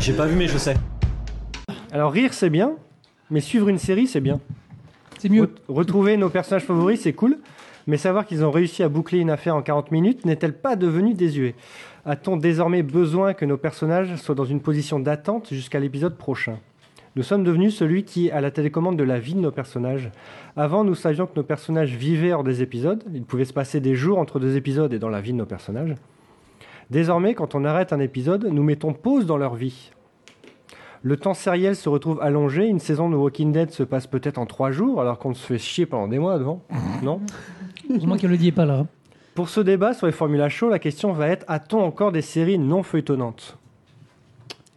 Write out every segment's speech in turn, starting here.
J'ai pas vu, mais je sais. Alors rire c'est bien, mais suivre une série c'est bien. C'est mieux. Re- retrouver nos personnages favoris c'est cool, mais savoir qu'ils ont réussi à boucler une affaire en 40 minutes n'est-elle pas devenu désuet A-t-on désormais besoin que nos personnages soient dans une position d'attente jusqu'à l'épisode prochain? Nous sommes devenus celui qui a la télécommande de la vie de nos personnages. Avant, nous savions que nos personnages vivaient hors des épisodes. Il pouvait se passer des jours entre deux épisodes et dans la vie de nos personnages. Désormais, quand on arrête un épisode, nous mettons pause dans leur vie. Le temps sériel se retrouve allongé. Une saison de Walking Dead se passe peut-être en trois jours, alors qu'on se fait chier pendant des mois devant. Non? Heureusement qu'Elodie est pas là. Pour ce débat sur les formulas chauds, la question va être a-t-on encore des séries non feuilletonnantes?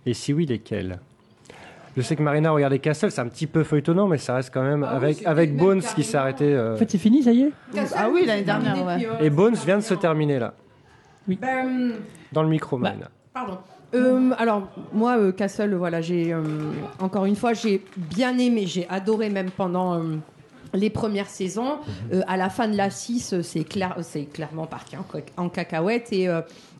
Et si oui, lesquelles? Je sais que Marina regardait Castle, c'est un petit peu feuilletonnant, mais ça reste quand même Ah avec, Bones qui s'est arrêté. euh, En fait, c'est fini, ça y est? Ah oui, l'année dernière, ouais. Et Bones vient de se terminer là, Ben, dans le micro, Bah. Pardon. Euh, alors moi euh, Castle voilà j'ai euh, encore une fois j'ai bien aimé j'ai adoré même pendant euh, les premières saisons Euh, à la fin de la 6 euh, c'est clair c'est clairement parti en, en cacahuète et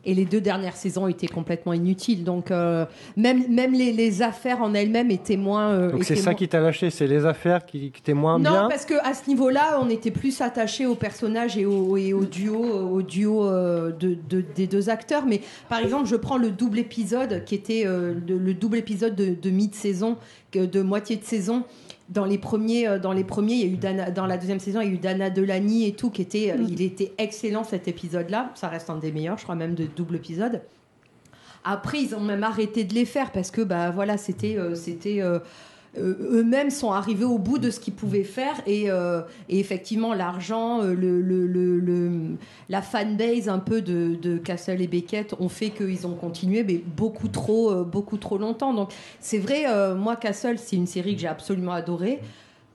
et les deux dernières saisons étaient complètement inutiles donc euh, même même les, les affaires en elles-mêmes étaient moins euh, Donc c'est ça moins- qui t'a lâché, c'est les affaires qui, qui étaient moins non, bien. parce que à ce niveau-là, on était plus attaché aux personnages et au, et au duo, au duo euh, de, de- des deux acteurs. Mais par exemple, je prends le double épisode qui était euh, le, le double épisode de, de mi-saison, de moitié de saison. Dans les premiers, euh, dans les premiers, il y a eu Dana, dans la deuxième saison, il y a eu Dana Delany et tout qui était, euh, il était excellent cet épisode-là. Ça reste un des meilleurs, je crois même de double épisode. Après, ils ont même arrêté de les faire parce que bah voilà, c'était euh, c'était euh, eux-mêmes sont arrivés au bout de ce qu'ils pouvaient faire et, euh, et effectivement l'argent, euh, le, le, le, le- la fanbase un peu de, de Castle et Beckett ont fait qu'ils ont continué mais beaucoup trop euh, beaucoup trop longtemps. Donc c'est vrai, euh, moi Castle c'est une série que j'ai absolument adorée.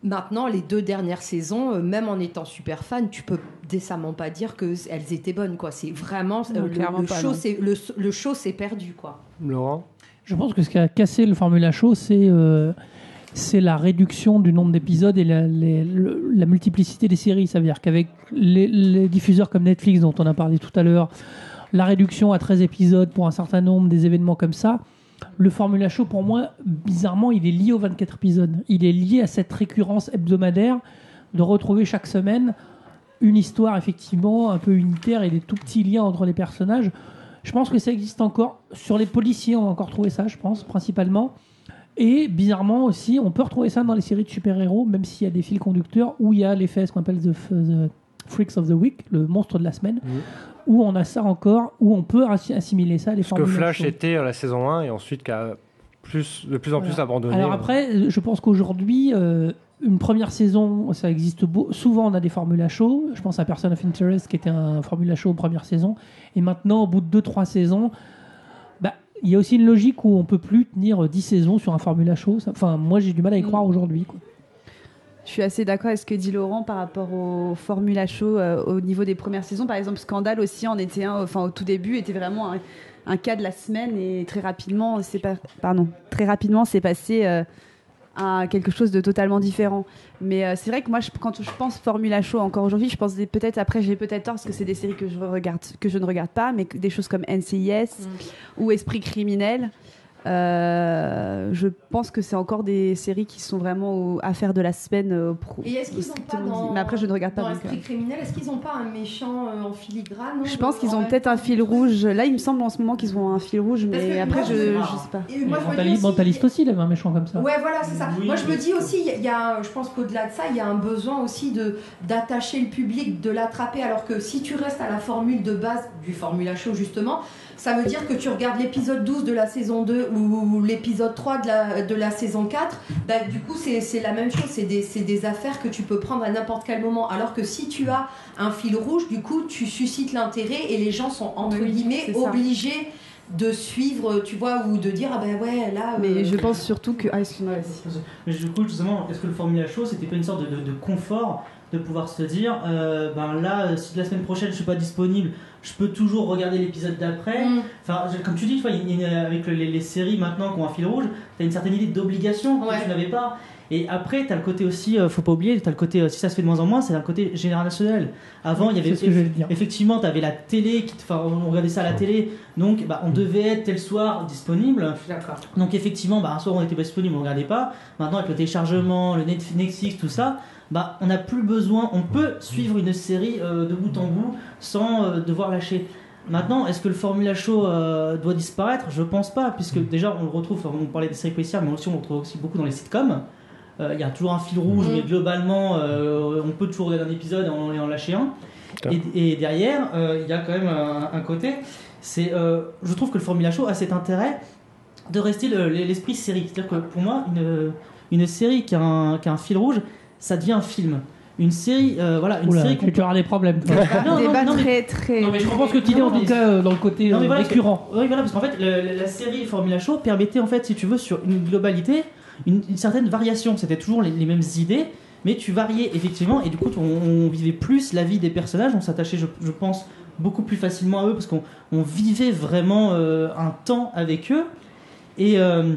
Maintenant, les deux dernières saisons, euh, même en étant super fan, tu peux décemment pas dire que c- elles étaient bonnes. quoi. C'est vraiment euh, Non, le, clairement le pas, show, c'est le, le show s'est perdu quoi. Laurent? Je pense que ce qui a cassé le Formula Show, c'est euh, la réduction du nombre d'épisodes et la, multiplicité des séries. Ça veut dire qu'avec les diffuseurs comme Netflix, dont on a parlé tout à l'heure, la réduction à 13 épisodes pour un certain nombre, des événements comme ça, le Formula Show, pour moi, bizarrement, il est lié aux 24 épisodes. Il est lié à cette récurrence hebdomadaire de retrouver chaque semaine une histoire, effectivement, un peu unitaire et des tout petits liens entre les personnages. Je pense que ça existe encore. Sur les policiers, on va encore trouver ça, je pense, principalement. Et bizarrement aussi, on peut retrouver ça dans les séries de super-héros, même s'il y a des fils conducteurs où il y a l'effet, ce qu'on appelle the, the Freaks of the Week, le monstre de la semaine, où on a ça encore, où on peut assi- assimiler ça à les Ce que Flash était à la saison 1 et ensuite qui a plus, de plus en plus abandonné. Alors après, je pense qu'aujourd'hui, euh, une première saison, ça existe beau- souvent. On a des formules à chaud. Je pense à Person of Interest qui était un formule à chaud en première saison. Et maintenant, au bout de 2-3 saisons, bah, il y a aussi une logique où on peut plus tenir 10 saisons sur un formule à chaud. Enfin, moi, j'ai du mal à y croire aujourd'hui. quoi. Je suis assez d'accord avec ce que dit Laurent par rapport au Formula Show euh, au niveau des premières saisons. Par exemple, Scandale aussi en était un, enfin au tout début était vraiment un, un cas de la semaine et très rapidement c'est pas, pardon, très rapidement c'est passé euh, à quelque chose de totalement différent. Mais euh, c'est vrai que moi je- quand je pense Formula Show encore aujourd'hui, je pense peut-être après j'ai peut-être tort parce que c'est des séries que je regarde que je ne regarde pas, mais des choses comme NCIS ou Esprit criminel. Euh, je pense que c'est encore des séries qui sont vraiment au- affaires de la semaine. euh, pro- Et est-ce qu'ils ont pas dans. Mais après, je ne regarde pas. dans donc, Esprit euh, criminel, est-ce qu'ils ont pas un méchant euh, en filigrane Je pense qu'ils ont peut-être un fil rouge. Là, il me semble en ce moment qu'ils ont un fil rouge, Parce mais que après, moi, je, je sais pas. Et moi, je me dis Mentaliste, aussi- Mentaliste aussi, il avait un méchant comme ça. Ouais, voilà, c'est ça. Oui, Moi, je me dis aussi, y a- il y a, je pense qu'au-delà de ça, il y a un besoin aussi de d'attacher le public, de l'attraper. Alors que si tu restes à la formule de base du Formula Show, justement, ça veut dire que tu regardes l'épisode 12 de la saison 2 ou, l'épisode 3 de la, de la saison 4. Bah, du coup, c'est c'est la même chose. C'est des, c'est des affaires que tu peux prendre à n'importe quel moment. Alors que si tu as un fil rouge, du coup, tu suscites l'intérêt et les gens sont, entre Oui, guillemets, obligés de suivre, tu vois, ou de dire, ah ben ouais, là. Mais euh, je pense surtout que. Ah, excuse-moi. Mais du coup, justement, est-ce que le Formula Show, c'était pas une sorte de, de- de confort de pouvoir se dire, euh, ben là, euh, si la semaine prochaine je suis pas disponible, je peux toujours regarder l'épisode d'après. Mm. Enfin, comme tu dis, tu vois, une- avec les, les séries maintenant qui ont un fil rouge, tu as une certaine idée d'obligation que Ouais. tu n'avais pas. Et après, tu as le côté aussi, euh, faut pas oublier, tu as le côté, euh, si ça se fait de moins en moins, c'est un côté générationnel. Avant, il y avait dire. effectivement, tu avais la télé, qui, enfin, on regardait ça à la télé, donc bah, on devait être tel soir disponible. Donc effectivement, bah, un soir on n'était pas disponible, on ne regardait pas. Maintenant avec le téléchargement, le Netf- Netflix, tout ça, bah, on n'a plus besoin, on peut suivre une série euh, de bout en bout sans euh, devoir lâcher. Maintenant, est-ce que le Formula Show euh, doit disparaître? Je pense pas, puisque déjà on le retrouve, on parlait des séries policières, mais aussi on le retrouve aussi beaucoup dans les sitcoms. Euh, Il y a toujours un fil rouge, Mhm. mais globalement, euh, on peut toujours regarder un épisode et en, et en lâcher un. Et, et derrière, euh, il y a quand même un, un côté, c'est, euh, je trouve que le Formula Show a cet intérêt de rester le- l'esprit série. C'est-à-dire que pour moi, une, une série qui a, un, qui a un fil rouge, ça devient un film. Une série, euh, voilà, une Oula, série tu, auras des problèmes. toi. Non, non, débat non, mais- très très. Non, mais je comprends ce que tu dis en tout cas dans le côté Non, mais voilà, parce que- récurrent. Oui, voilà, parce qu'en fait, le- la, la série Formula Show permettait, en fait, si tu veux, sur une globalité, une, une certaine variation. C'était toujours les, mêmes idées, mais tu variais effectivement, et du coup, on, vivait plus la vie des personnages, on s'attachait, je, pense, beaucoup plus facilement à eux, parce qu'on on vivait vraiment euh, un temps avec eux. Et euh,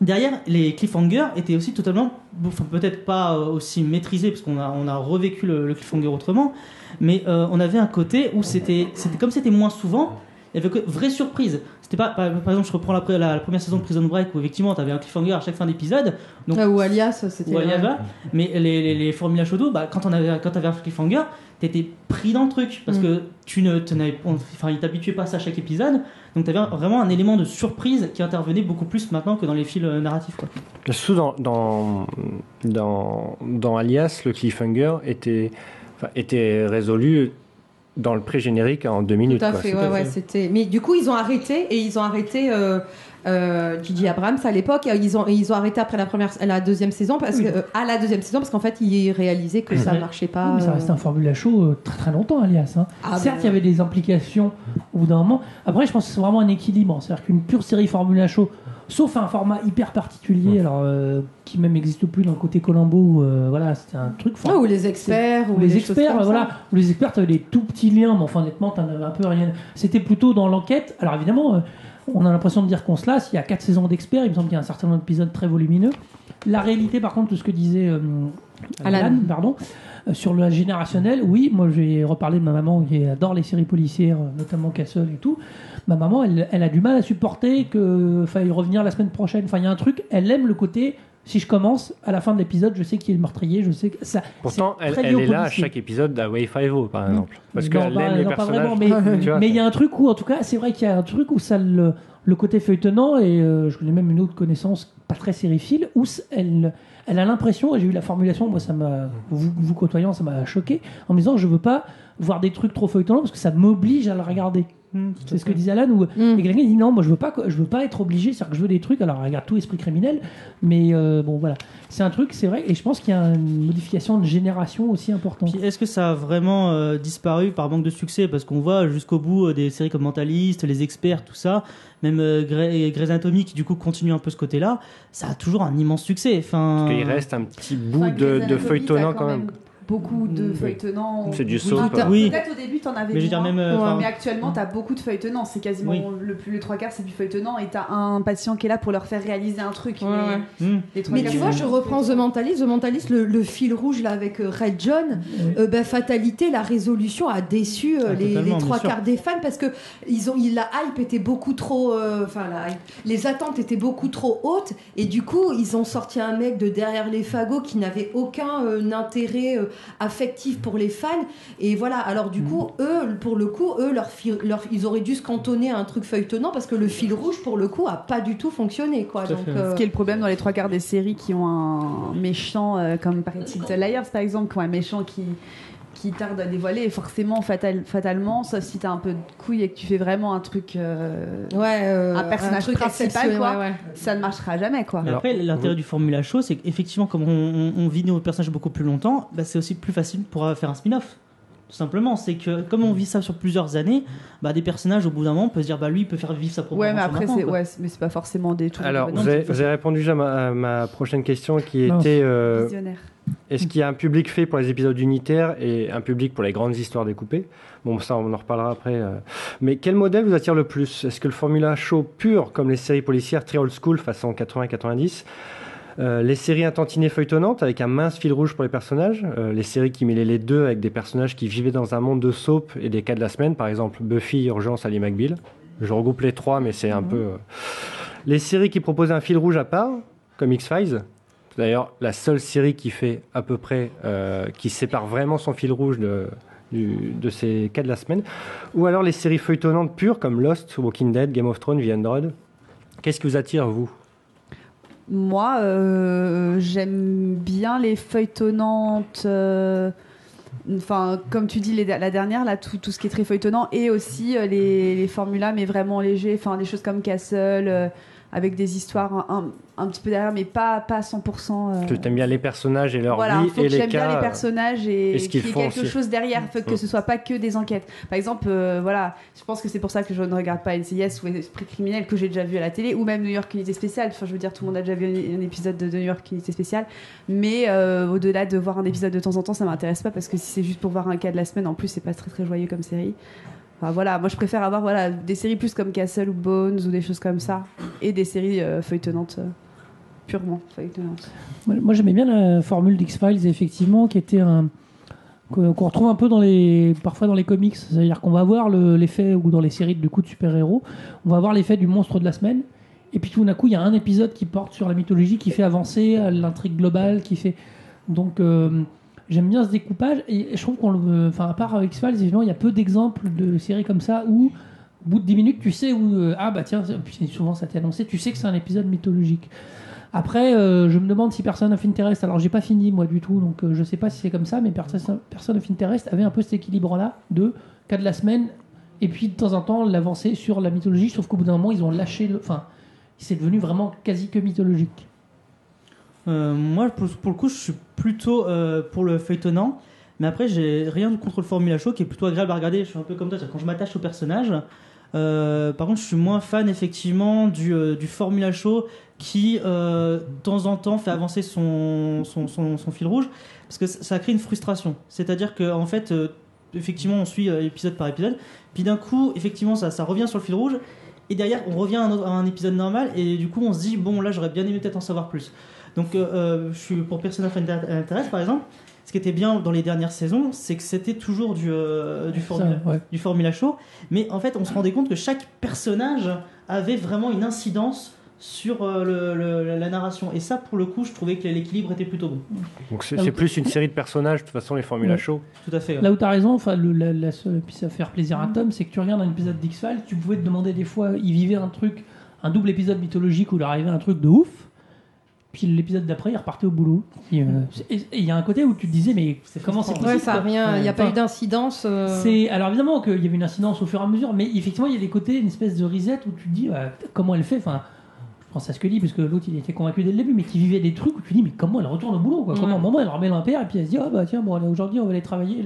derrière, les cliffhangers étaient aussi totalement, enfin, peut-être pas euh, aussi maîtrisés, parce qu'on a, on a revécu le, cliffhanger autrement, mais on avait un côté où c'était, c'était comme c'était moins souvent, il y avait que vraie surprise. C'était pas, par, par exemple, je reprends la, la, la première saison de Prison Break où effectivement tu avais un cliffhanger à chaque fin d'épisode. Donc, Ah, ou Alias, c'était. ou. Yava. mais les, les, les Formula Shodo, bah, quand on avait, quand avais un cliffhanger, t'étais pris dans le truc parce Mm. que tu ne, enfin, ils t'habituaient pas à ça à chaque épisode. Donc t'avais vraiment un élément de surprise qui intervenait beaucoup plus maintenant que dans les fils euh, narratifs. Quoi. Surtout dans, dans, dans, dans Alias, le cliffhanger était, était résolu dans le pré-générique en deux minutes. Tout à quoi. fait, ouais, ouais, c'était. Mais du coup, ils ont arrêté et ils ont arrêté. Euh, euh, Gigi Abrams à l'époque, ils ont ils ont arrêté après la première, la deuxième saison parce que euh, à la deuxième saison parce qu'en fait ils réalisaient que ça Ouais. marchait pas. Oui, mais ça euh, reste un Formula Show euh, très très longtemps, alias. hein. Ah, Certes, bah, il y avait des implications au bout d'un moment. Après, je pense que c'est vraiment un équilibre. C'est-à-dire qu'une pure série Formula Show, sauf un format hyper particulier, alors euh, qui même n'existe plus dans le côté Colombo, où, euh, voilà, c'était un truc. ah, ou les experts, ou les experts, comme ça. voilà, ou les experts, t'avais des tout petits liens, mais enfin, honnêtement, t'en avais un peu rien. C'était plutôt dans l'enquête. Alors, évidemment, euh, on a l'impression de dire qu'on se lasse. Il y a quatre saisons d'experts, il me semble qu'il y a un certain nombre d'épisodes très volumineux. La réalité, par contre, de ce que disait euh, Alan. Alan, pardon, euh, sur le générationnel, oui, moi j'ai reparlé de ma maman qui adore les séries policières, euh, notamment Castle et tout. Ma maman, elle, elle a du mal à supporter que faille revenir la semaine prochaine. Enfin, il y a un truc, elle aime le côté. Si je commence, à la fin de l'épisode, je sais qui est le meurtrier, je sais que ça. Pourtant, elle, est là à chaque épisode d'Away 5 par Mm. exemple. Parce qu'elle pas- aime les non, pas personnages. vraiment, mais il y a un truc où, en tout cas, c'est vrai qu'il y a un truc où ça le, le côté feuilletonnant, et euh, je connais même une autre connaissance pas très sériephile, où elle, elle a l'impression, et j'ai eu la formulation, moi ça m'a, vous, vous côtoyant, ça m'a choqué, en me disant je veux pas voir des trucs trop feuilletonnants parce que ça m'oblige à le regarder. C'est ce que disait Alan, où Mm. il quelqu'un qui dit non, moi je veux pas, je veux pas être obligé, c'est-à-dire que je veux des trucs, alors regarde tout esprit criminel, mais euh, bon voilà, c'est un truc, c'est vrai, et je pense qu'il y a une modification de génération aussi importante. Est-ce que ça a vraiment euh, disparu par manque de succès? Parce qu'on voit jusqu'au bout euh, des séries comme Mentalist, Les Experts, tout ça, même euh, Grey- Grey's Anatomy qui du coup continue un peu ce côté-là, ça a toujours un immense succès. Enfin, Parce qu'il reste un petit bout Enfin, de, de feuilletonnant quand même. Beaucoup de Oui. feuilletonnants. C'est du Oui, soap. Oui. Peut-être au début, t'en avais Mais je veux dire moins. même, euh, Mais actuellement, t'as beaucoup de feuilletonnants. C'est quasiment Oui. le plus les trois quarts, c'est du feuilletonnant. Et t'as un patient qui est là pour leur faire réaliser un truc. Ouais, mais ouais. hmm. Mais tu vois, je reprends The. Mentalist. The Mentalist, le, le fil rouge là avec euh, Red John, euh, ben, fatalité, la résolution a déçu euh, Ah, les, les trois quarts des fans parce que ils ont, la hype était beaucoup trop, euh, enfin hype- les attentes étaient beaucoup trop hautes et du coup ils ont sorti un mec de derrière les fagots qui n'avait aucun euh, intérêt euh, affectif pour les fans et voilà. Alors du coup eux, pour le coup, eux leur, fil- leur- ils auraient dû se cantonner à un truc feuilletonnant parce que le fil rouge pour le coup a pas du tout fonctionné quoi. Tout Donc euh, Ce qui est le problème dans les trois quarts des séries qui ont un méchant, euh, comme paraît-il The Liars par exemple, qui ont un méchant qui, qui tarde à dévoiler, et forcément, fatal, fatalement, sauf si t'as un peu de couilles et que tu fais vraiment un truc. euh, Ouais, euh, Un personnage truc principal, quoi. ouais, ouais. ça ne marchera jamais, quoi. Mais après, l'intérêt du Formula Show, c'est qu'effectivement, comme on, on- on vit nos personnages beaucoup plus longtemps, bah, c'est aussi plus facile pour euh, faire un spin-off. Tout simplement, c'est que comme on vit ça sur plusieurs années, bah, des personnages au bout d'un moment on peut se dire bah lui il peut faire vivre sa propre Ouais, mais après, c'est ouais, c'est- mais c'est pas forcément des tout. Alors, vous avez, c'est- vous avez répondu déjà à ma, à ma prochaine question qui Non. était euh, visionnaire. Est-ce qu'il y a un public fait pour les épisodes unitaires et un public pour les grandes histoires découpées? Bon, ça, on en reparlera après. euh. Mais quel modèle vous attire le plus? Est-ce que le Formula Show pur, comme les séries policières très old school, façon 80-90 Euh, les séries intantinées feuilletonnantes avec un mince fil rouge pour les personnages? Euh, les séries qui mêlaient les deux avec des personnages qui vivaient dans un monde de soap et des cas de la semaine, par exemple Buffy, Urgence, Ali McBeal. Je regroupe les trois, mais c'est un peu. euh, Les séries qui proposaient un fil rouge à part, comme X-Files. D'ailleurs, la seule série qui fait à peu près, euh, qui sépare vraiment son fil rouge de, ces cas de la semaine. Ou alors les séries feuilletonnantes pures comme Lost, Walking Dead, Game of Thrones, The Android. Qu'est-ce qui vous attire, vous? Moi, euh, j'aime bien les feuilletonnantes. euh, Enfin, comme tu dis, la dernière, là, tout, ce qui est très feuilletonnant, et aussi les, les formulas, mais vraiment légers, enfin, des choses comme Castle, avec des histoires un, petit peu derrière, mais pas, pas à 100%. euh, Tu aimes bien les personnages et leur voilà, vie faut et que les j'aime bien les personnages et, et ce qu'il y ait quelque aussi. chose derrière, faut que Mm. ce soit pas que des enquêtes. Par exemple, euh, voilà, je pense que c'est pour ça que je ne regarde pas NCIS ou Esprit criminel que j'ai déjà vu à la télé ou même New York Unité spéciale. Enfin, je veux dire, tout le monde a déjà vu un, un épisode de New York Unité spéciale, mais euh, au-delà de voir un épisode de temps en temps, ça m'intéresse pas parce que si c'est juste pour voir un cas de la semaine, en plus, c'est pas très très joyeux comme série. Voilà, moi je préfère avoir voilà, des séries plus comme Castle ou Bones ou des choses comme ça et des séries euh, feuilletonnantes. euh, purement feuilletonnantes. Moi, j'aimais bien la formule d'X-Files, effectivement, qui était un. qu'on retrouve un peu dans les parfois dans les comics c'est-à-dire qu'on va voir le- l'effet ou dans les séries du coup de super-héros on va voir l'effet du monstre de la semaine et puis tout d'un coup il y a un épisode qui porte sur la mythologie qui fait avancer l'intrigue globale qui fait donc euh, j'aime bien ce découpage et je trouve qu'on le enfin à part X-Files il y a peu d'exemples de séries comme ça où au bout de 10 minutes tu sais où euh, ah bah tiens souvent ça t'est annoncé tu sais que c'est un épisode mythologique après, euh, je me demande si Person of Interest, alors j'ai pas fini moi du tout, donc euh, je sais pas si c'est comme ça, mais Person, Person of Interest avait un peu cet équilibre-là de cas de la semaine, et puis de temps en temps l'avancée sur la mythologie, sauf qu'au bout d'un moment ils ont lâché le. Enfin, c'est devenu vraiment quasi que mythologique. Euh, moi, pour, le coup, je suis plutôt euh, pour le feuilletonnant. Mais après, j'ai rien contre le Formula Show qui est plutôt agréable à regarder. Je suis un peu comme toi, quand je m'attache au personnage. Euh, par contre, je suis moins fan effectivement du, du Formula Show qui, de temps en temps, fait avancer son, fil rouge parce que ça crée une frustration. C'est-à-dire que en fait, effectivement, on suit épisode par épisode, puis d'un coup, effectivement, ça revient sur le fil rouge. Et derrière, on revient à un, autre- à un épisode normal, et du coup, on se dit, bon, là, j'aurais bien aimé peut-être en savoir plus. Donc, euh, euh, je suis pour Persona of Inter- Interest, par exemple. Ce qui était bien dans les dernières saisons, c'est que c'était toujours du, euh, du, formula, Ça, ouais. du Formula Show. Mais en fait, on se rendait compte que chaque personnage avait vraiment une incidence sur euh, le- le- la narration. Et ça, pour le coup, je trouvais que l'équilibre était plutôt bon. Donc c'est plus une série de personnages, de toute façon, les Formula Ouais. Show. Tout à fait. ouais. Là où tu as raison, enfin, le, la, la seule, puis ça faire plaisir à Tom, c'est que tu regardes un épisode d'X-Files, tu pouvais te demander des fois, il vivait un truc, un double épisode mythologique où il arrivait un truc de ouf, puis l'épisode d'après, il repartait au boulot. Et euh, et il y a un côté où tu te disais, mais comment c'est possible Ouais, ça rien, il n'y a pas Enfin, eu d'incidence. euh, C'est alors évidemment qu'il y avait une incidence au fur et à mesure, mais effectivement il y a des côtés, une espèce de reset où tu te dis bah, comment elle fait. Enfin, je pense à Scully parce que l'autre il était convaincu dès le début, mais qui vivait des trucs où tu dis mais comment elle retourne au boulot quoi? Comment à un moment elle remet l'impair et puis elle se dit ah bah tiens bon aujourd'hui on va aller travailler.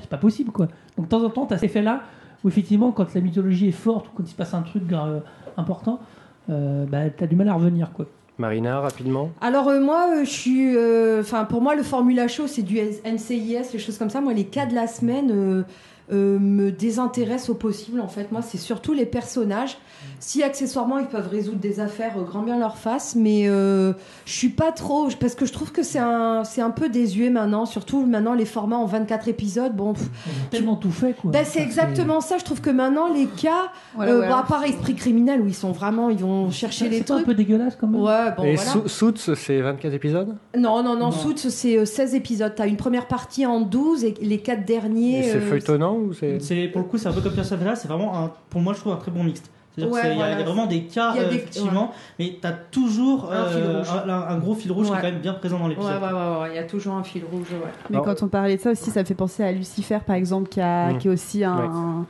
C'est pas possible quoi. Donc de temps en temps t'as cet effet là où effectivement quand la mythologie est forte ou quand il se passe un truc euh, important, euh, bah t'as du mal à revenir quoi. Marina, rapidement. Alors euh, moi, euh, je suis, euh, enfin pour moi le Formula Show c'est du NCIS, les choses comme ça. Moi les cas de la semaine euh, me désintéressent au possible en fait. Moi c'est surtout les personnages. Si accessoirement ils peuvent résoudre des affaires, euh, grand bien leur face, mais euh, je suis pas trop parce que je trouve que c'est un, c'est un peu désuet maintenant. Surtout maintenant les formats en 24 épisodes. Bon, pff, Ils ont tellement tout fait quoi. ben, c'est exactement ça. Je trouve que maintenant les cas, Voilà, euh, ouais, bon, à part esprit criminel où ils sont vraiment, ils vont chercher les C'est pas un trucs. peu dégueulasse quand même. Ouais, bon Et voilà. Su- Suits, c'est 24 épisodes? Non, non, non, Non. Suits, c'est euh, 16 épisodes. T'as une première partie en 12 et les 4 derniers. C'est euh, feuilletonnant ou c'est... C'est pour le coup, c'est un peu comme of Interest, c'est vraiment un, pour moi, je trouve un très bon mixte. C'est-à-dire Ouais, qu'il y, a- il y voilà. a vraiment des cas, euh, des- effectivement, mais t'as toujours Un fil euh, rouge. un, un gros fil rouge qui est quand même bien présent dans Ouais, l'épisode. ouais, ouais, ouais, il y a toujours un fil rouge, ouais. Mais Alors- quand on parlait de ça aussi, ça me fait penser à Lucifer, par exemple, qui, a, qui est aussi un,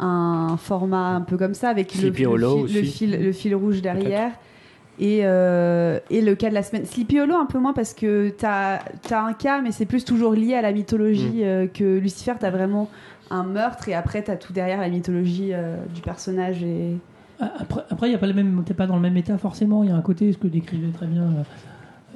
un format un peu comme ça, avec le, fil, le, fil, le fil rouge derrière. Et, euh, et le cas de la semaine. Sleepy Hollow, un peu moins, parce que tu as, un cas, mais c'est plus toujours lié à la mythologie Mm. euh, que Lucifer, tu as vraiment un meurtre, et après, tu as tout derrière la mythologie euh, du personnage. Et... Ah, Après, après, il y a pas le même, t'es pas dans le même état forcément. Il y a un côté, ce que décrivait très bien euh,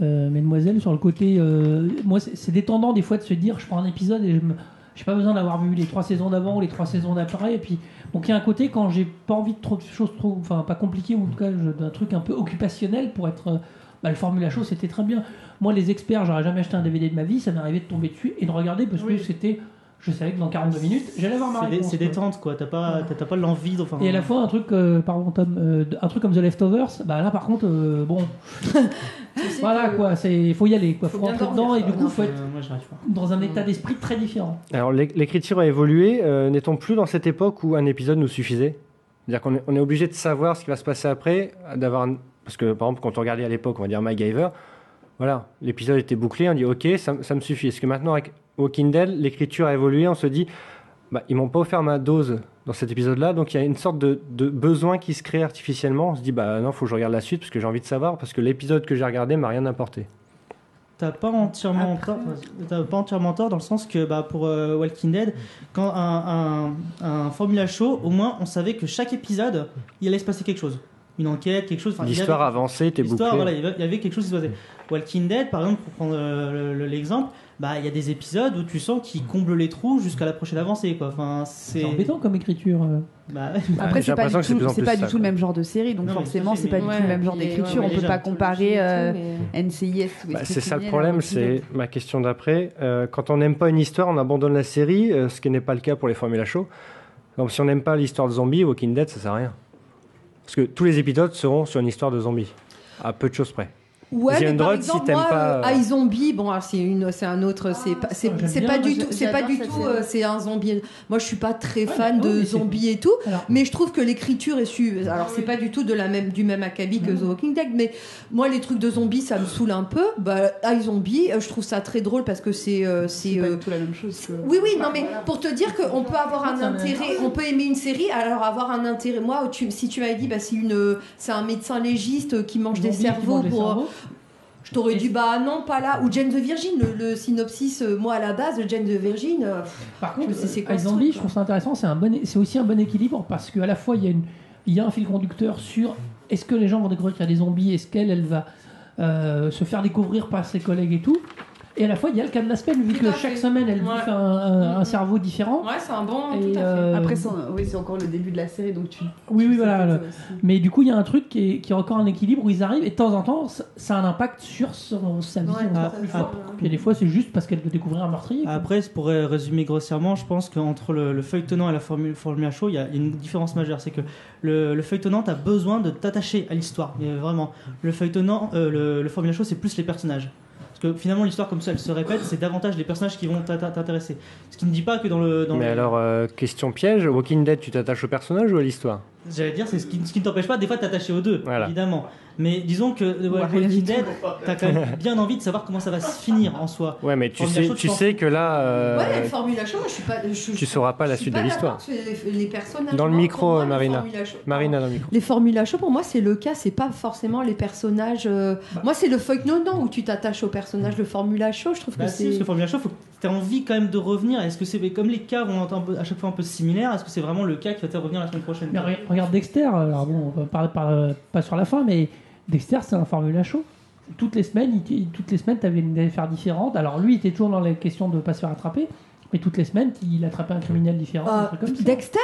euh, Mademoiselle, sur le côté. euh, moi, c'est détendant des fois de se dire, je prends un épisode et je me, j'ai pas besoin d'avoir vu les trois saisons d'avant ou les trois saisons d'après. Et puis, donc il y a un côté quand j'ai pas envie de trop de choses trop, enfin pas compliquées ou en tout cas d'un truc un peu occupationnel pour être bah, le Formula Show c'était très bien. Moi, les experts, j'aurais jamais acheté un DVD de ma vie, ça m'est arrivé de tomber dessus et de regarder parce Oui. que c'était. Je savais que dans 42 minutes, j'allais avoir ma C'est réponse. Détente quoi, t'as pas, t'as- pas l'envie de. Enfin, Et à la fois un truc, euh, pardon Tom, euh, un truc comme The Leftovers, bah là par contre, euh, bon, voilà quoi, c'est faut y aller, quoi, Faut faut bien rentrer dedans et du coup Non, faut être Euh, moi j'arrive pas. dans un état d'esprit très différent. Alors l'é- l'écriture a évolué. euh, N'est-on plus dans cette époque où un épisode nous suffisait C'est-à-dire qu'on est, on est obligé de savoir ce qui va se passer après, d'avoir parce que par exemple quand on regardait à l'époque, on va dire MacGyver, voilà, l'épisode était bouclé, on dit ok, ça, ça me suffit. Est-ce que maintenant avec Walking Dead, l'écriture a évolué, on se dit, bah, ils m'ont pas offert ma dose dans cet épisode-là, donc il y a une sorte de, de besoin qui se crée artificiellement. On se dit bah non, faut que je regarde la suite parce que j'ai envie de savoir, parce que l'épisode que j'ai regardé m'a rien apporté. T'as pas entièrement Après- tort. Pas entièrement tort dans le sens que bah, pour euh, Walking Dead, quand un, un, un Formula Show, au moins on savait que chaque épisode, il allait se passer quelque chose, une enquête, quelque chose. L'histoire avait- avançait, était L'histoire, bouclée. voilà, il y avait- il y avait quelque chose qui se passait. Walking Dead, par exemple, pour prendre euh, le- le- l'exemple, bah il y a des épisodes où tu sens qu'ils comblent les trous jusqu'à la prochaine avancée, quoi. Enfin, c'est embêtant comme écriture. euh. Bah, Après, c'est pas du tout, c'est pas ça, du tout le même genre de série, donc Non, forcément, c'est pas du Ouais, tout le même genre et- d'écriture. ouais, on peut pas comparer euh, NCIS ou Bah, c'est ça le problème, c'est ma question d'après. Euh, quand on n'aime pas une histoire, on abandonne la série, euh, ce qui n'est pas le cas pour les Formula Show. Donc si on n'aime pas l'histoire de zombies, Walking Dead, ça sert à rien. Parce que tous les épisodes seront sur une histoire de zombies, à peu de choses près. Ouais, mais par exemple, moi, pas, euh, euh, iZombie, bon, alors, c'est une, c'est un autre, c'est pas, c'est, Ah, pas du tout, c'est pas du tout, euh, c'est un zombie. Moi, je suis pas très Ouais, fan mais- de zombies et tout, Alors, mais je trouve que l'écriture est su. Alors, c'est pas du tout de la même, du même acabit que. The Walking Dead, mais moi, les trucs de zombies, ça me saoule un peu. Bah, iZombie, je trouve ça très drôle parce que c'est, euh, c'est, C'est pas du tout la même chose. que- oui, oui, non, mais pour te dire qu'on peut avoir un intérêt, on peut aimer une série, alors avoir un intérêt. Moi, tu- si tu m'avais dit, bah, c'est une, c'est un médecin légiste qui mange des cerveaux pour, cerveaux. Je t'aurais dit bah non pas là ou Jane the Virgin le, le synopsis euh, moi à la base de Jane the Virgin euh, Par contre, Je sais c'est quoi euh, ce iZombie, truc, je trouve ça intéressant. C'est un bon, c'est aussi un bon équilibre parce qu'à la fois il y a une, il y a un fil conducteur sur est-ce que les gens vont découvrir qu'il y a des zombies, est-ce qu'elle, elle va euh, se faire découvrir par ses collègues et tout. Et à la fois il y a le cas de la semaine vu Tout que à chaque fait. semaine elle Ouais. bouffe un, un- un Mhm. cerveau différent. ouais c'est un bon Et, tout à fait euh, Après, c'est oui, c'est encore le début de la série, donc tu. Oui, tu oui, voilà. le- ça. Mais du coup, il y a un truc qui est, qui est encore un équilibre où ils arrivent et de temps en temps, ça, ça a un impact sur son, sa vie Ouais, encore tout plus à fort. fait. Puis des fois, c'est juste parce qu'elle veut découvrir un meurtrier. quoi. Après, pour résumer grossièrement, je pense qu'entre le, le feuilletonnant et la formule, Formula Show, il y, a il y a une différence majeure. C'est que le, le feuilletonnant, tu as besoin de t'attacher à l'histoire. Mais vraiment, le feuilletonnant, euh, le, le Formula Show, c'est plus les personnages. Parce que finalement, l'histoire, comme ça, elle se répète, c'est davantage les personnages qui vont t'intéresser. Ce qui ne dit pas que dans le. Dans Mais le- alors, euh, question piège, Walking Dead, tu t'attaches au personnage ou à l'histoire? J'allais dire, c'est ce qui, ce qui ne t'empêche pas des fois de t'attacher aux deux, Voilà. évidemment. Mais disons que The Ou à rien Walking Dead, t'as quand même bien envie de savoir comment ça va se finir en soi. Ouais, mais tu Formula sais, Show, tu sais que là, euh, ouais Formula Show moi, je suis pas je, tu sauras pas la suite pas de l'histoire. les, les personnages Dans le micro, moi, Marina. Formula Show- Marina dans le micro. les Formula Show pour moi c'est le cas c'est pas forcément les personnages euh, Bah. moi c'est le feuilleton où tu t'attaches aux personnages le Formula Show je trouve Bah que si, c'est parce que Formula Show, faut que envie quand même de revenir. Est-ce que c'est comme les cas vont à chaque fois un peu similaires Est-ce que c'est vraiment le cas qui va te revenir la semaine prochaine? Mais regarde Dexter, alors bon, on va parler par- euh, pas sur la fin, mais Dexter, c'est un Formula Show. Toutes les semaines, il, toutes les semaines, tu avais une affaire différente. Alors lui, il était toujours dans la question de ne pas se faire attraper, mais toutes les semaines, il attrapait un criminel différent. Euh, un truc comme ça. Dexter?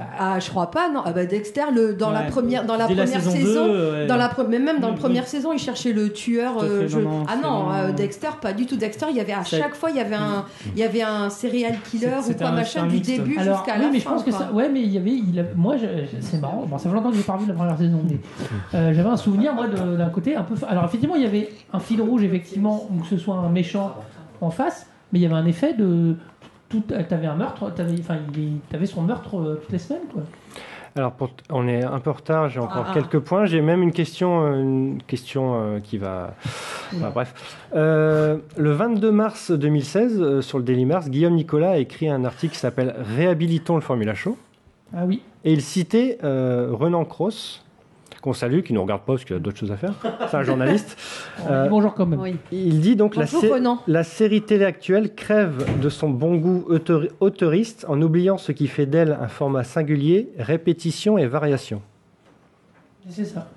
Bah, ah je crois pas non ah bah Dexter le dans la première dans la première saison, saison 2, ouais. Dans la pre- mais même dans la première oui. saison, il cherchait le tueur. Euh, fait, je- non, non, Ah non, euh, Dexter, pas du tout Dexter. Il y avait à chaque fois, il y avait un, il y avait un serial killer ou quoi un- machin du mixte. début jusqu'à oui, la mais fin. je pense que ça. Ouais, mais il y avait. Il a- moi, je- c'est marrant. Bon, ça fait longtemps que j'ai pas vu la première saison, mais euh, j'avais un souvenir, moi, d'un côté un peu. Alors, effectivement, il y avait un fil rouge, effectivement, ou que ce soit un méchant en face, mais il y avait un effet de. Tout, t'avais un meurtre, t'avais, enfin, il t'avais son meurtre euh, toutes les semaines, quoi. Alors, pour t- on est un peu en retard, j'ai encore Ah, ah. quelques points. J'ai même une question, euh, une question euh, qui va. Enfin, bref. Euh, le 22 mars 2016, euh, sur le Daily Mars, Guillaume Nicolas a écrit un article qui s'appelle Réhabilitons le Formula Show. Ah oui. Et il citait euh, Renan Cross, qu'on salue, qui ne nous regarde pas parce qu'il a d'autres choses à faire. C'est un journaliste. Euh, dit bonjour quand même. Oui. Il dit donc la, Bonjour sé- la série télé actuelle crève de son bon goût auteur- auteuriste en oubliant ce qui fait d'elle un format singulier, répétition et variation. C'est ça.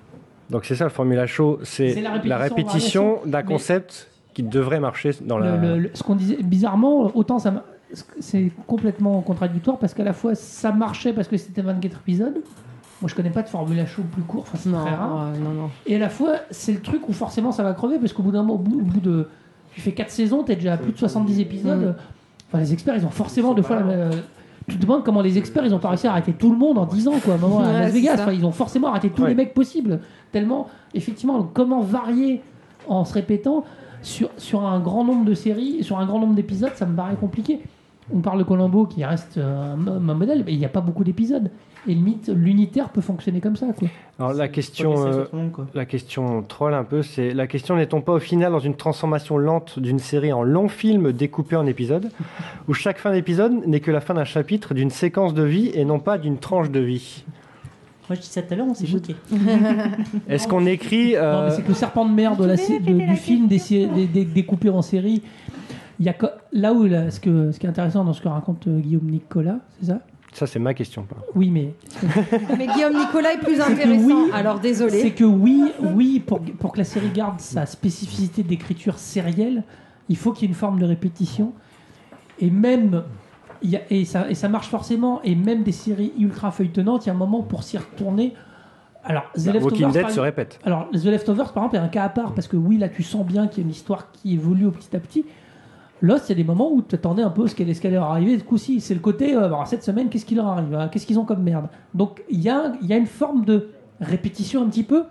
Donc c'est ça le Formula Show, c'est C'est la la répétition, répétition d'un mais- concept qui devrait marcher dans Le- la... le- le- ce qu'on disait, bizarrement, autant ça, c'est complètement contradictoire parce qu'à la fois ça marchait parce que c'était 24 épisodes, Moi, je connais pas de Formula Show plus court, enfin, c'est très rare. euh, non, non. Et à la fois, c'est le truc où forcément ça va crever, parce qu'au bout d'un moment, au bout, au bout de. Tu fais 4 saisons, t'es déjà à plus de 70 épisodes. Mm. Enfin, les experts, ils ont forcément deux fois la même. Tu te demandes comment les experts, ils ont pas réussi à arrêter tout le monde en 10 ans, quoi. À un moment, à Ouais, Las Vegas. Enfin, ils ont forcément arrêté tous Ouais. les mecs possibles. Tellement, effectivement, comment varier en se répétant sur, sur un grand nombre de séries, sur un grand nombre d'épisodes, ça me paraît compliqué. On parle de Colombo qui reste euh, un modèle, mais il n'y a pas beaucoup d'épisodes. Et limite, l'unitaire peut fonctionner comme ça, quoi. Alors la question, euh, quoi. la question troll un peu, c'est la question n'est-on pas au final dans une transformation lente d'une série en long film découpé en épisodes, où chaque fin d'épisode n'est que la fin d'un chapitre d'une séquence de vie et non pas d'une tranche de vie? Moi, je dis ça tout à l'heure, on s'est moqué. Est-ce qu'on écrit Non, euh, mais c'est que le serpent de mer de la, la du film des sé- des- des- découpé en série. Il y a là où là, ce, que, ce qui est intéressant dans ce que raconte euh, Guillaume Nicolas, c'est ça? Ça c'est ma question. Oui, mais Mais Guillaume Nicolas est plus intéressant. oui, Alors c'est désolé. que oui, oui, pour, pour que la série garde sa spécificité d'écriture sérielle, il faut qu'il y ait une forme de répétition. Et même, il y a- et, ça, et ça marche forcément, et même des séries ultra feuilletonnantes, il y a un moment pour s'y retourner. Alors, The Bah, Leftovers, par Dead se répète. alors, The Leftovers, par exemple, est un cas à part parce que oui, là, tu sens bien qu'il y a une histoire qui évolue au petit à petit. Lost, il y a des moments où tu attendais un peu ce qu'elle ce qu'elle leur arriver. Du coup, si, c'est le côté, euh, cette semaine, qu'est-ce qui leur arrive hein Qu'est-ce qu'ils ont comme merde Donc, il y a, une forme de répétition un petit peu,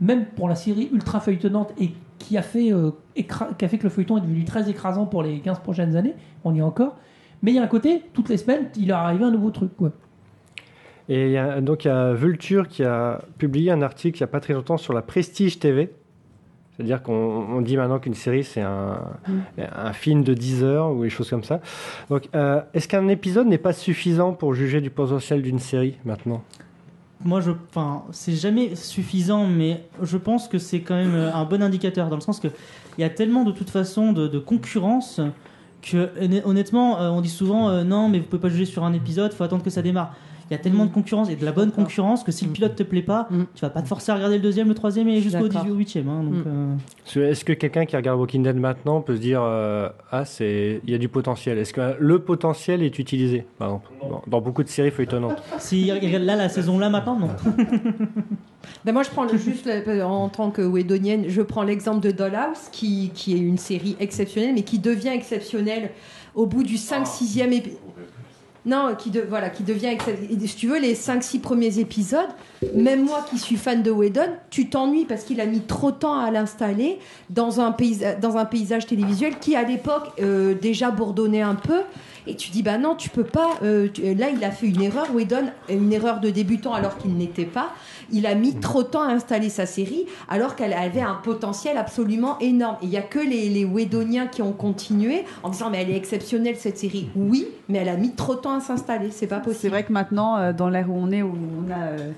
même pour la série ultra feuilletonnante et qui a, fait, euh, qui a fait que le feuilleton est devenu très écrasant pour les 15 prochaines années. On y est encore. Mais il y a un côté, toutes les semaines, il leur arrive un nouveau truc. Et y a, donc il y a Vulture qui a publié un article il n'y a pas très longtemps sur la Prestige TV. C'est-à-dire qu'on on dit maintenant qu'une série c'est un, un film de 10 heures ou des choses comme ça. Donc euh, est-ce qu'un épisode n'est pas suffisant pour juger du potentiel d'une série maintenant? Moi, je, enfin, c'est jamais suffisant, mais je pense que c'est quand même euh, un bon indicateur dans le sens que il y a tellement de toute façon de, de concurrence que honn- honnêtement, euh, on dit souvent euh, non, mais vous pouvez pas juger sur un épisode, faut attendre que ça démarre. Il y a tellement de concurrence et de la bonne concurrence que si le Mm. pilote te plaît pas, Mm. tu vas pas te forcer à regarder le deuxième, le troisième et jusqu'au d'accord. 18e. hein, donc, Mm. euh, Est-ce que quelqu'un qui regarde Walking Dead maintenant peut se dire euh, ah c'est il y a du potentiel Est-ce que le potentiel est utilisé? Par exemple dans, dans beaucoup de séries feuilletonnantes si regarde là la saison là maintenant, non. Ben moi, je prends le, juste le- en tant que Wedonienne, je prends l'exemple de Dollhouse, qui, qui est une série exceptionnelle, mais qui devient exceptionnelle au bout du 5-6e épisode. Non, qui, voilà, qui devient. Si tu veux, les 5-6 premiers épisodes, même moi qui suis fan de Whedon, tu t'ennuies parce qu'il a mis trop de temps à l'installer dans, un paysa- dans un paysage télévisuel qui, à l'époque, euh, déjà bourdonnait un peu. Et tu dis, bah non, tu peux pas. euh, là, il a fait une erreur, Whedon, une erreur de débutant alors qu'il n'était pas. Il a mis trop de temps à installer sa série alors qu'elle avait un potentiel absolument énorme. Et il n'y a que les, les qui ont continué en disant, mais elle est exceptionnelle cette série. Oui, mais elle a mis trop de temps à s'installer. C'est pas possible. C'est vrai que maintenant, euh, dans l'ère où on est, où on a euh,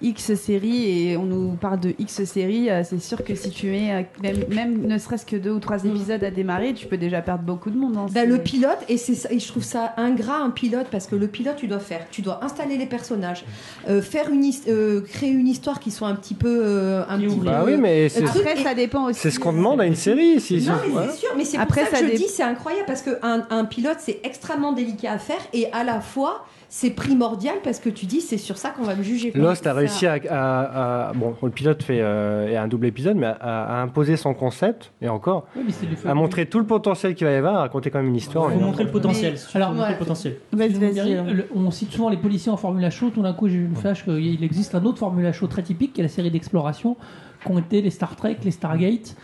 X séries et on nous parle de X séries, euh, c'est sûr que si tu mets euh, même, même ne serait-ce que deux ou trois épisodes à démarrer, tu peux déjà perdre beaucoup de monde. hein. Bah, le pilote, et, c'est ça- et je trouve ça ingrat un pilote parce que le pilote, tu dois faire, tu dois installer les personnages, euh, faire une, euh, créer une histoire qui soit un petit peu, euh, un petit. Bah peu- oui mais c'est Après, ça dépend aussi. c'est ce qu'on demande à une série. Si, Non, mais c'est sûr, mais c'est pour Après, ça que ça je dé- dis c'est incroyable parce que un, un pilote c'est extrêmement délicat à faire et à la fois c'est primordial parce que tu dis c'est sur ça qu'on va me juger. Lost a réussi à, à- à- bon le pilote fait euh, et un double épisode mais à, à imposer son concept et encore Oui, à montrer tout le potentiel qu'il va y avoir à raconter quand même une histoire. Il faut montrer le potentiel. Alors, le potentiel. Alors. le- on cite souvent les policiers en Formula Show. Tout d'un coup, j'ai eu le flash qu'il existe un autre Formula Show très typique, qui est la série d'exploration, qui ont été les Star Trek, les Stargate,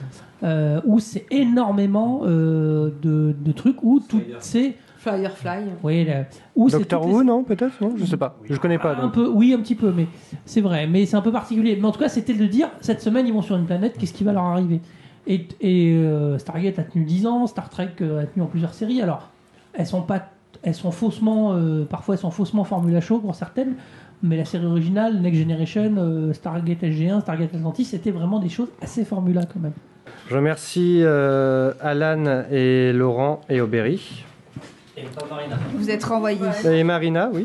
euh, où c'est énormément euh, de, de trucs où tout c'est. Firefly. Oui, là, où c'est Doctor toutes les- Who non peut-être non je sais pas je connais pas un peu, oui, un petit peu, mais c'est vrai. Mais c'est un peu particulier. Mais en tout cas, c'était de dire cette semaine, ils vont sur une planète, qu'est-ce qui va leur arriver? Et, et, euh, Stargate a tenu 10 ans, Star Trek euh, a tenu en plusieurs séries. Alors, elles sont pas, elles sont faussement, euh, parfois elles sont faussement Formula Show pour certaines. Mais la série originale, Next Generation, euh, Stargate SG1, Stargate Atlantis, c'était vraiment des choses assez Formula quand même. Je remercie euh, Alan et Laurent et Aubéry Vous êtes renvoyés. et Marina oui.